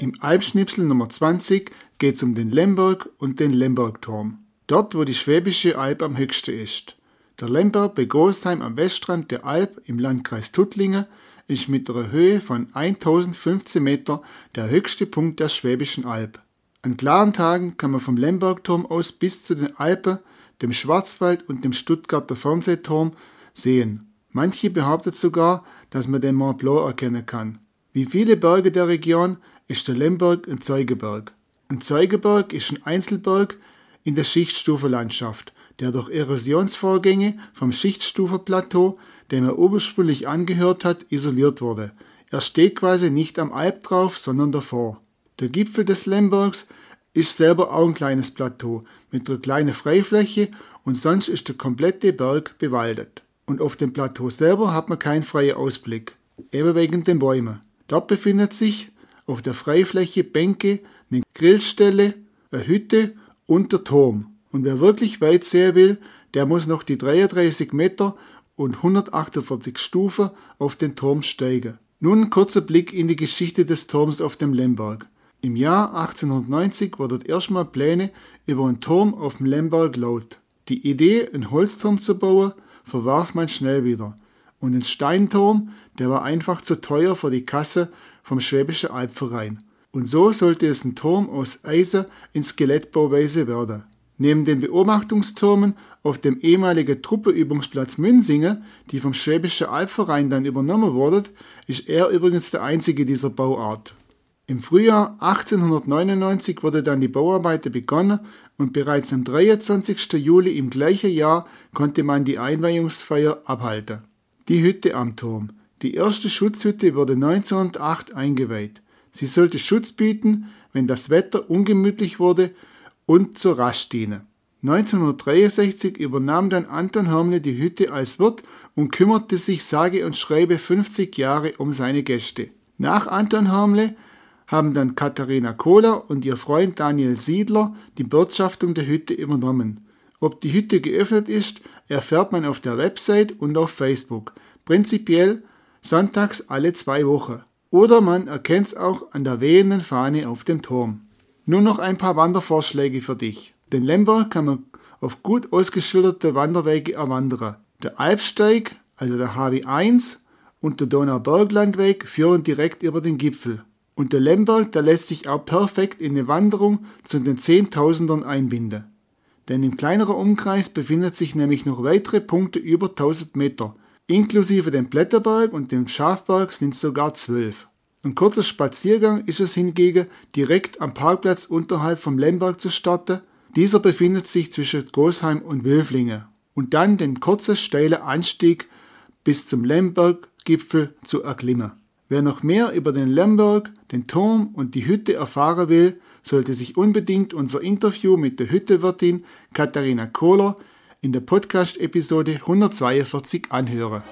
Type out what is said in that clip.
Im Alpschnipsel Nummer 20 geht es um den Lemberg und den Lembergturm. Dort, wo die Schwäbische Alb am höchsten ist. Der Lemberg bei Großheim am Westrand der Alb im Landkreis Tuttlingen ist mit einer Höhe von 1015 Meter der höchste Punkt der Schwäbischen Alb. An klaren Tagen kann man vom Lembergturm aus bis zu den Alpen, dem Schwarzwald und dem Stuttgarter Fernsehturm sehen. Manche behaupten sogar, dass man den Mont Blanc erkennen kann. Wie viele Berge der Region ist der Lemberg ein Zeugeberg. Ein Zeugeberg ist ein Einzelberg in der Schichtstufenlandschaft, der durch Erosionsvorgänge vom Schichtstufenplateau, dem er ursprünglich angehört hat, isoliert wurde. Er steht quasi nicht am Alp drauf, sondern davor. Der Gipfel des Lembergs ist selber auch ein kleines Plateau mit einer kleinen Freifläche und sonst ist der komplette Berg bewaldet. Und auf dem Plateau selber hat man keinen freien Ausblick, eben wegen den Bäumen. Dort befindet sich auf der Freifläche Bänke, eine Grillstelle, eine Hütte und der Turm. Und wer wirklich weit sehen will, der muss noch die 33 Meter und 148 Stufen auf den Turm steigen. Nun ein kurzer Blick in die Geschichte des Turms auf dem Lemberg. Im Jahr 1890 wurden erstmal Pläne über einen Turm auf dem Lemberg laut. Die Idee, einen Holzturm zu bauen, verwarf man schnell wieder. Und ein Steinturm, der war einfach zu teuer für die Kasse vom Schwäbischen Albverein. Und so sollte es ein Turm aus Eisen in Skelettbauweise werden. Neben den Beobachtungstürmen auf dem ehemaligen Truppeübungsplatz Münsingen, die vom Schwäbischen Albverein dann übernommen wurden, ist er übrigens der einzige dieser Bauart. Im Frühjahr 1899 wurde dann die Bauarbeiten begonnen und bereits am 23. Juli im gleichen Jahr konnte man die Einweihungsfeier abhalten. Die Hütte am Turm. Die erste Schutzhütte wurde 1908 eingeweiht. Sie sollte Schutz bieten, wenn das Wetter ungemütlich wurde und zur Rast dienen. 1963 übernahm dann Anton Hörmle die Hütte als Wirt und kümmerte sich sage und schreibe 50 Jahre um seine Gäste. Nach Anton Hörmle haben dann Katharina Kohler und ihr Freund Daniel Siedler die Bewirtschaftung der Hütte übernommen. Ob die Hütte geöffnet ist, erfährt man auf der Website und auf Facebook. Prinzipiell sonntags alle zwei Wochen. Oder man erkennt es auch an der wehenden Fahne auf dem Turm. Nur noch ein paar Wandervorschläge für dich. Den Lemberg kann man auf gut ausgeschilderte Wanderwege erwandern. Der Alpsteig, also der HW1 und der Donauberglandweg führen direkt über den Gipfel. Und der Lemberg, der lässt sich auch perfekt in eine Wanderung zu den Zehntausendern einbinden. Denn im kleineren Umkreis befindet sich nämlich noch weitere Punkte über 1000 Meter. Inklusive dem Blätterberg und dem Schafberg sind es sogar zwölf. Ein kurzer Spaziergang ist es hingegen, direkt am Parkplatz unterhalb vom Lemberg zu starten. Dieser befindet sich zwischen Großheim und Wilflinge. Und dann den kurzen, steilen Anstieg bis zum Lemberggipfel zu erklimmen. Wer noch mehr über den Lemberg, den Turm und die Hütte erfahren will, sollte sich unbedingt unser Interview mit der Hüttewirtin Katharina Kohler in der Podcast-Episode 142 anhören.